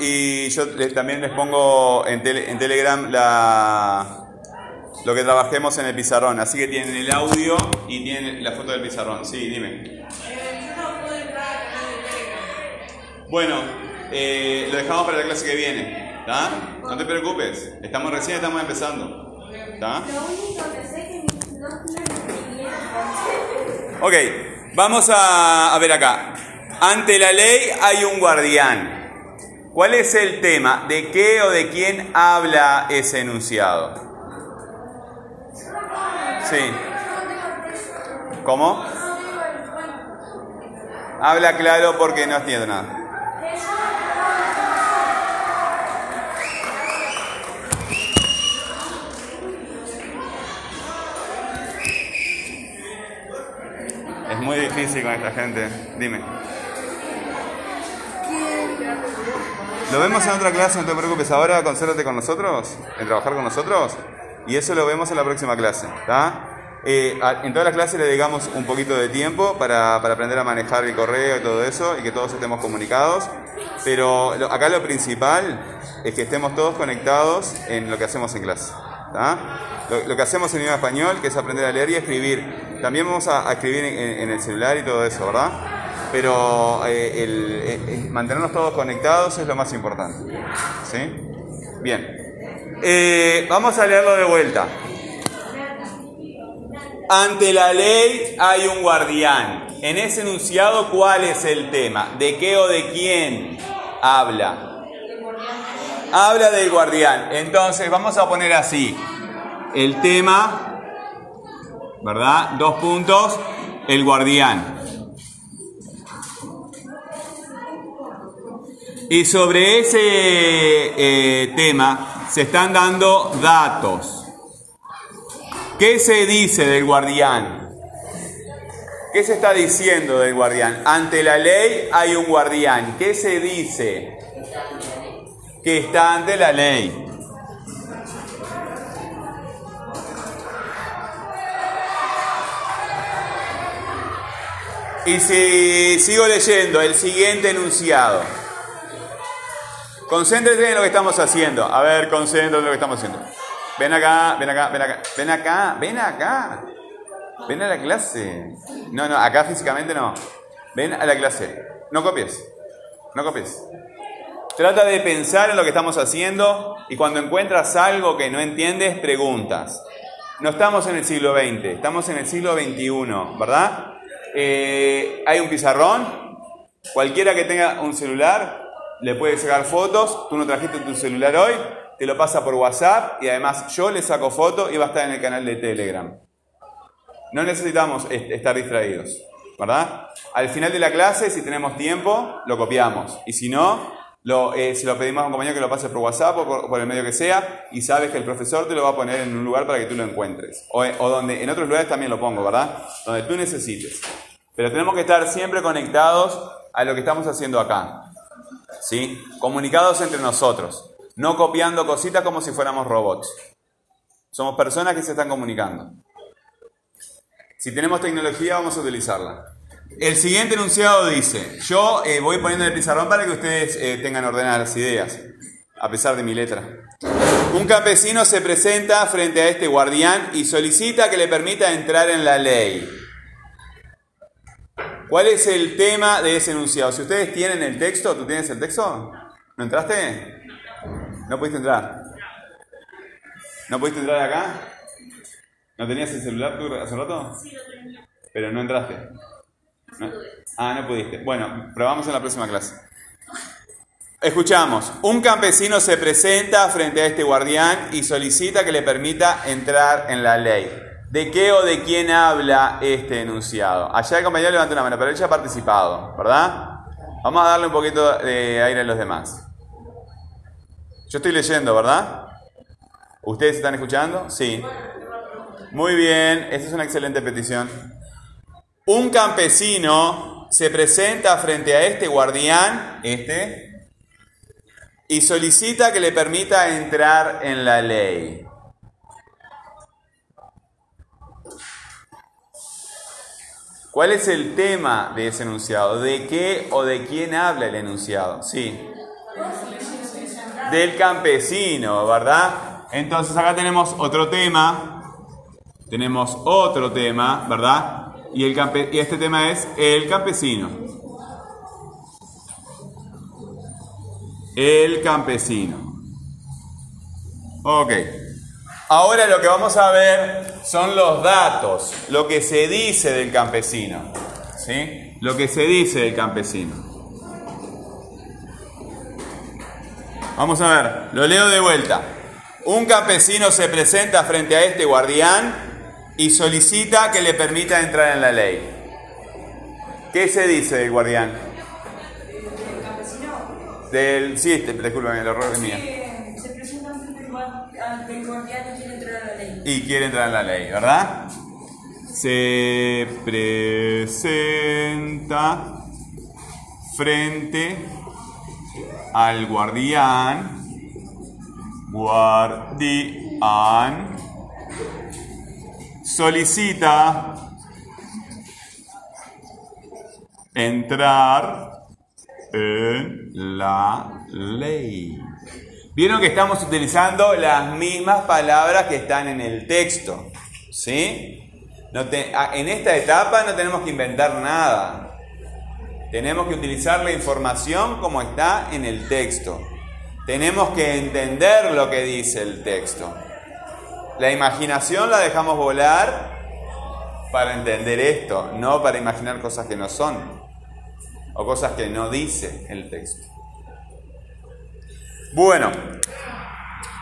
y yo también les pongo en, tele- en Telegram la, lo que trabajemos en el pizarrón. Así que tienen el audio y tienen la foto del pizarrón. Sí, dime. Bueno, eh, lo dejamos para la clase que viene. ¿Está? No te preocupes. Estamos recién estamos empezando. Idea. Ok, vamos a, a ver acá. Ante la ley hay un guardián. ¿Cuál es el tema? ¿De qué o de quién habla ese enunciado? Sí. ¿Cómo? Habla claro porque no entiendo nada. Es muy difícil con esta gente. Dime. Lo vemos en otra clase, no te preocupes. Ahora concéntrate con nosotros, en trabajar con nosotros. Y eso lo vemos en la próxima clase. ¿está? Eh, en todas las clases le dedicamos un poquito de tiempo para, para aprender a manejar el correo y todo eso y que todos estemos comunicados. Pero lo- acá lo principal es que estemos todos conectados en lo que hacemos en clase. Lo, lo que hacemos en idioma español, que es aprender a leer y a escribir. También vamos a, a escribir en- en el celular y todo eso, ¿verdad? Pero eh, el- eh, eh, mantenernos todos conectados es lo más importante. ¿Sí? Bien. Vamos a leerlo de vuelta. Ante la ley hay un guardián. En ese enunciado, ¿cuál es el tema? ¿De qué o de quién habla? Habla del guardián. Entonces, vamos a poner así. El tema, ¿verdad? Dos puntos, el guardián. Y sobre ese eh, tema se están dando datos. ¿Qué se dice del guardián? ¿Qué se está diciendo del guardián? Ante la ley hay un guardián. ¿Qué se dice? Que está ante la ley. Y si sigo leyendo el siguiente enunciado. Concéntrate en lo que estamos haciendo. A ver, concéntrate en lo que estamos haciendo. Ven acá, ven acá, ven acá, ven acá, ven acá. Ven a la clase. No, no, acá físicamente no. Ven a la clase. No copies. No copies. Trata de pensar en lo que estamos haciendo y cuando encuentras algo que no entiendes, preguntas. No estamos en el siglo XX, estamos en el siglo XXI, ¿verdad? Eh, hay un pizarrón, cualquiera que tenga un celular le puede sacar fotos, tú no trajiste tu celular hoy, te lo pasa por WhatsApp y además yo le saco foto y va a estar en el canal de Telegram. No necesitamos est- estar distraídos, ¿verdad? Al final de la clase, si tenemos tiempo, lo copiamos. Y si no, lo, eh, lo pedimos a un compañero que lo pase por WhatsApp o por, por el medio que sea, y sabes que el profesor te lo va a poner en un lugar para que tú lo encuentres. O, o donde, en otros lugares también lo pongo, ¿verdad? Donde tú necesites. Pero tenemos que estar siempre conectados a lo que estamos haciendo acá. ¿Sí? Comunicados entre nosotros. No copiando cositas como si fuéramos robots. Somos personas que se están comunicando. Si tenemos tecnología, vamos a utilizarla. El siguiente enunciado dice, yo eh, voy poniendo en el pizarrón para que ustedes eh, tengan ordenadas las ideas, a pesar de mi letra. Un campesino se presenta frente a este guardián y solicita que le permita entrar en la ley. ¿Cuál es el tema de ese enunciado? Si ustedes tienen el texto, ¿tú tienes el texto? ¿No entraste? ¿No pudiste entrar? ¿No pudiste entrar acá? ¿No tenías el celular tú hace rato? Sí, lo tenía. Pero no entraste. ¿No? Ah, no pudiste. Bueno, probamos en la próxima clase. Escuchamos. Un campesino se presenta frente a este guardián y solicita que le permita entrar en la ley. ¿De qué o de quién habla este enunciado? Allá el compañero levanta una mano, pero él ya ha participado, ¿verdad? Vamos a darle un poquito de aire a los demás. Yo estoy leyendo, ¿verdad? ¿Ustedes están escuchando? Sí. Muy bien, esa es una excelente petición. Un campesino se presenta frente a este guardián, este, y solicita que le permita entrar en la ley. ¿Cuál es el tema de ese enunciado? ¿De qué o de quién habla el enunciado? Sí. ¿Puedo seguir del campesino, ¿verdad? Entonces acá tenemos otro tema, tenemos otro tema, ¿verdad? Y, el campe- y este tema es el campesino. El campesino. Ok. Ahora lo que vamos a ver son los datos, lo que se dice del campesino. ¿Sí? Lo que se dice del campesino. Vamos a ver, lo leo de vuelta. Un campesino se presenta frente a este guardián y solicita que le permita entrar en la ley. ¿Qué se dice del guardián? Del, sí, este, discúlpame, el error es mío. Se presenta ante el guardián quiere entrar en la ley, ¿verdad? Se presenta frente al guardián, guardián, solicita entrar en la ley. Vieron que estamos utilizando las mismas palabras que están en el texto. ¿Sí? No te- a- en esta etapa no tenemos que inventar nada. Tenemos que utilizar la información como está en el texto. Tenemos que entender lo que dice el texto. La imaginación la dejamos volar para entender esto, no para imaginar cosas que no son o cosas que no dice el texto. Bueno,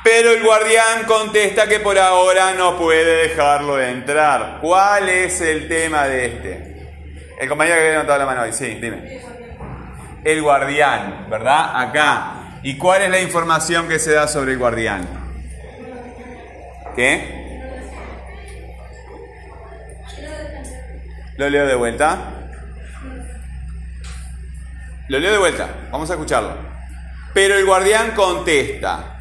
pero el guardián contesta que por ahora no puede dejarlo entrar. ¿Cuál es el tema de este? El compañero que levantado la mano hoy, sí, dime. El guardián, ¿verdad? Acá. ¿Y cuál es la información que se da sobre el guardián? ¿Qué? Lo leo de vuelta. Lo leo de vuelta, vamos a escucharlo. Pero el guardián contesta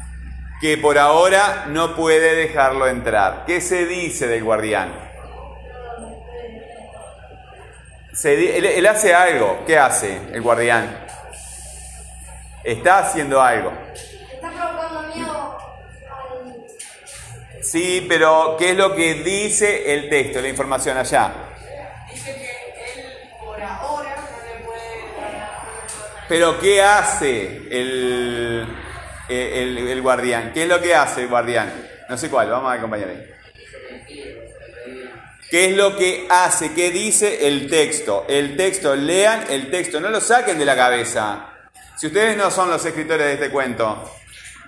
que por ahora no puede dejarlo entrar. ¿Qué se dice del guardián? Se él, él hace algo. ¿Qué hace el guardián? Está haciendo algo. Está provocando miedo al... Sí, pero ¿qué es lo que dice el texto, la información allá? Pero ¿qué hace el, el, guardián? ¿Qué es lo que hace el guardián? No sé cuál, vamos a acompañar ahí. ¿Qué es lo que hace? ¿Qué dice el texto? El texto, lean el texto, no lo saquen de la cabeza. Si ustedes no son los escritores de este cuento,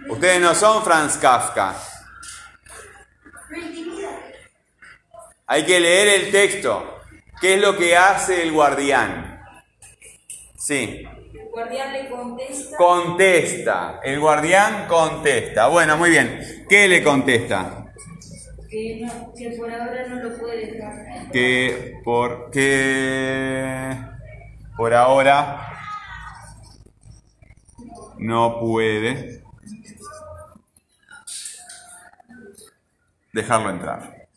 ustedes no son Franz Kafka. Hay que leer el texto. ¿Qué es lo que hace el guardián? Sí. Guardián le contesta Contesta. El guardián contesta. Bueno, muy bien. ¿Qué le contesta? que, no- que por ahora no lo puede dejar. Que por que por ahora no puede dejarlo entrar.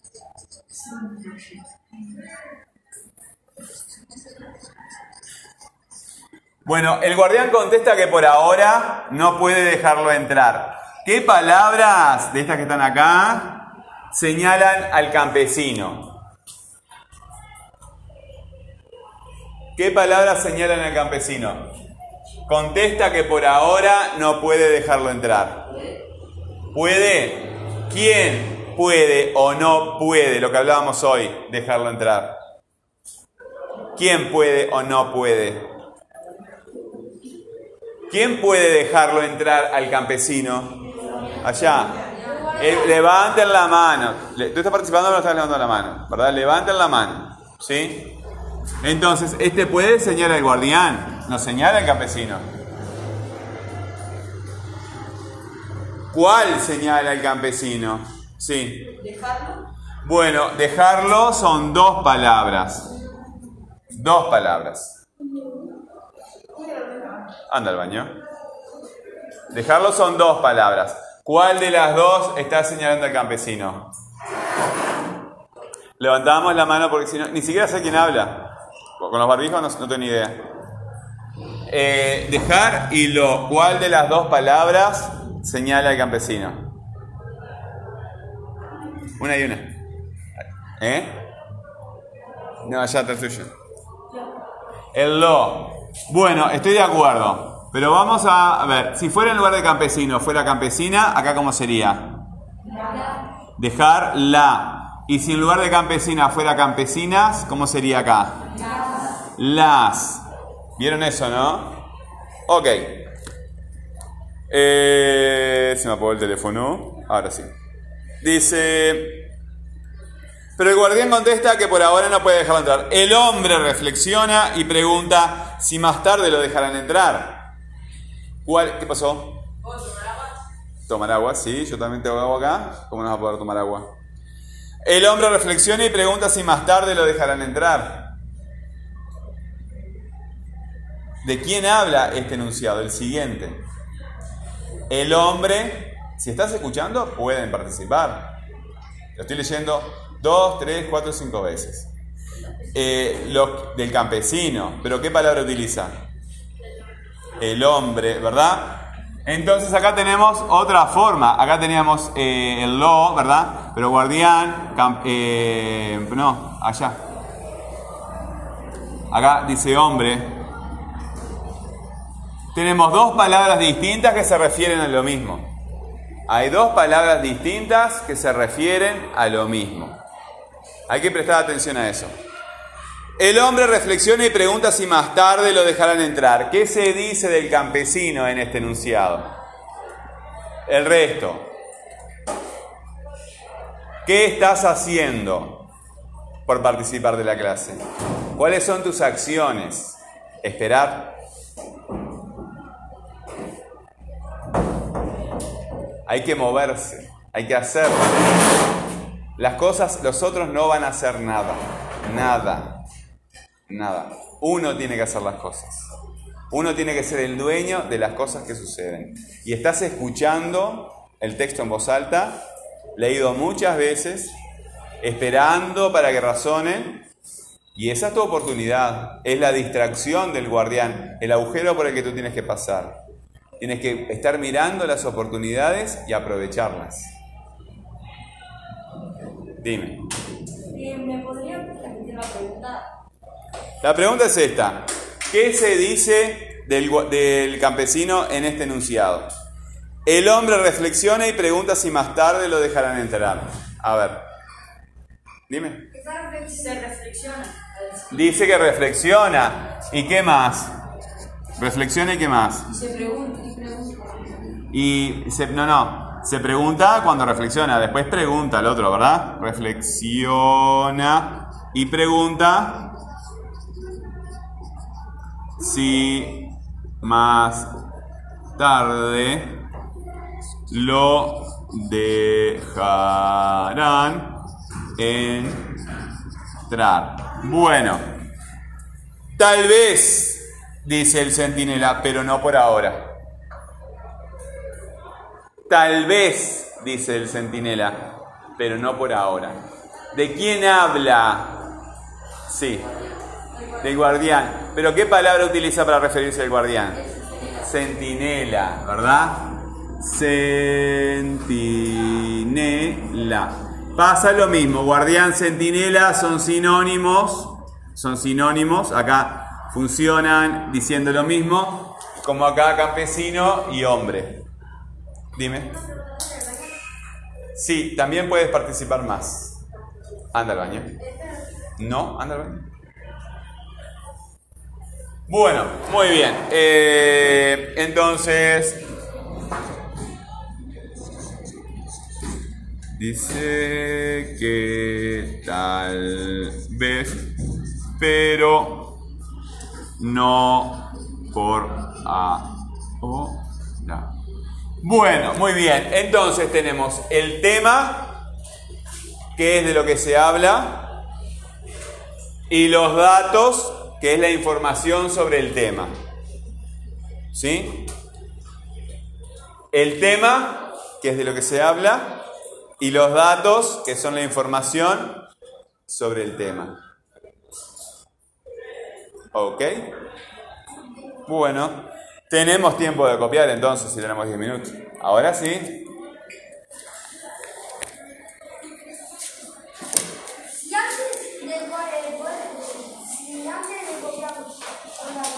Bueno, el guardián contesta que por ahora no puede dejarlo entrar. ¿Qué palabras de estas que están acá señalan al campesino? ¿Qué palabras señalan al campesino? Contesta que por ahora no puede dejarlo entrar. ¿Puede? ¿Quién puede o no puede, lo que hablábamos hoy, dejarlo entrar? ¿Quién puede o no puede? ¿Quién puede dejarlo entrar al campesino? Allá. Eh, levanten la mano. ¿Tú estás participando o no estás levantando la mano? ¿Verdad? Levanten la mano. ¿Sí? Entonces, este puede señalar al guardián, no señala al campesino. ¿Cuál señala al campesino? Sí. ¿Dejarlo? Bueno, dejarlo son dos palabras. Dos palabras. Anda al baño. Dejarlo son dos palabras. ¿Cuál de las dos está señalando al campesino? Levantamos la mano porque si no, ni siquiera sé quién habla. Con los barbijos no, tengo ni idea. Eh, dejar y lo. ¿Cuál de las dos palabras señala el campesino? Una y una. ¿Eh? No, ya te suyo. El lo. Bueno, estoy de acuerdo. Pero vamos a ver, si fuera en lugar de campesino, fuera campesina, acá cómo sería? Dejar la. Y si en lugar de campesina fuera campesinas, ¿cómo sería acá? Las. ¿Vieron eso, no? Ok. Eh, se me apagó el teléfono. Ahora sí. Dice. Pero el guardián contesta que por ahora no puede dejarlo entrar. El hombre reflexiona y pregunta si más tarde lo dejarán entrar. ¿Cuál? ¿Qué pasó? Tomar agua, sí, yo también tengo agua acá. ¿Cómo no vas a poder tomar agua? El hombre reflexiona y pregunta si más tarde lo dejarán entrar. ¿De quién habla este enunciado? El siguiente. El hombre, si estás escuchando, pueden participar. Lo estoy leyendo dos, tres, cuatro, cinco veces. Eh, lo, del campesino, pero ¿qué palabra utiliza? El hombre, ¿verdad? Entonces acá tenemos otra forma. Acá teníamos eh, el lo, ¿verdad? Pero guardián, eh, no, allá. Acá dice hombre. Tenemos dos palabras distintas que se refieren a lo mismo. Hay dos palabras distintas que se refieren a lo mismo. Hay que prestar atención a eso. El hombre reflexiona y pregunta si más tarde lo dejarán entrar. ¿Qué se dice del campesino en este enunciado? El resto. ¿Qué estás haciendo por participar de la clase? ¿Cuáles son tus acciones? Esperar. Hay que moverse, hay que hacerlo. Las cosas, los otros no van a hacer nada, nada, nada. Uno tiene que hacer las cosas. Uno tiene que ser el dueño de las cosas que suceden. Y estás escuchando el texto en voz alta, leído muchas veces, esperando para que razonen. Y esa es tu oportunidad. Es la distracción del guardián, el agujero por el que tú tienes que pasar. Tienes que estar mirando las oportunidades y aprovecharlas. Dime. ¿Me podría repetir la pregunta? La pregunta es esta. ¿Qué se dice del, del, campesino en este enunciado? El hombre reflexiona y pregunta si más tarde lo dejarán entrar. A ver. Dime. Se reflexiona. Dice que reflexiona. ¿Y qué más? Reflexiona y qué más. Se pregunta. Y se, no, no, se pregunta cuando reflexiona, después pregunta al otro, ¿verdad? Reflexiona y pregunta si más tarde lo dejarán entrar. Bueno, tal vez, dice el centinela, pero no por ahora. Tal vez, dice el centinela, pero no por ahora. ¿De quién habla? Sí, del guardián. ¿Pero qué palabra utiliza para referirse al guardián? Centinela, ¿verdad? Centinela. Pasa lo mismo, guardián, centinela son sinónimos, son sinónimos, acá funcionan diciendo lo mismo, como acá campesino y hombre. Dime. Sí, también puedes participar más. Anda al baño. No, anda baño. Bueno, muy bien. Eh, entonces, dice que tal vez, pero no por ahora. Bueno, muy bien. Entonces tenemos el tema, que es de lo que se habla, y los datos, que es la información sobre el tema. ¿Sí? El tema, que es de lo que se habla, y los datos, que son la información sobre el tema. ¿Ok? Bueno. Tenemos tiempo de copiar entonces si tenemos 10 minutos. Ahora sí.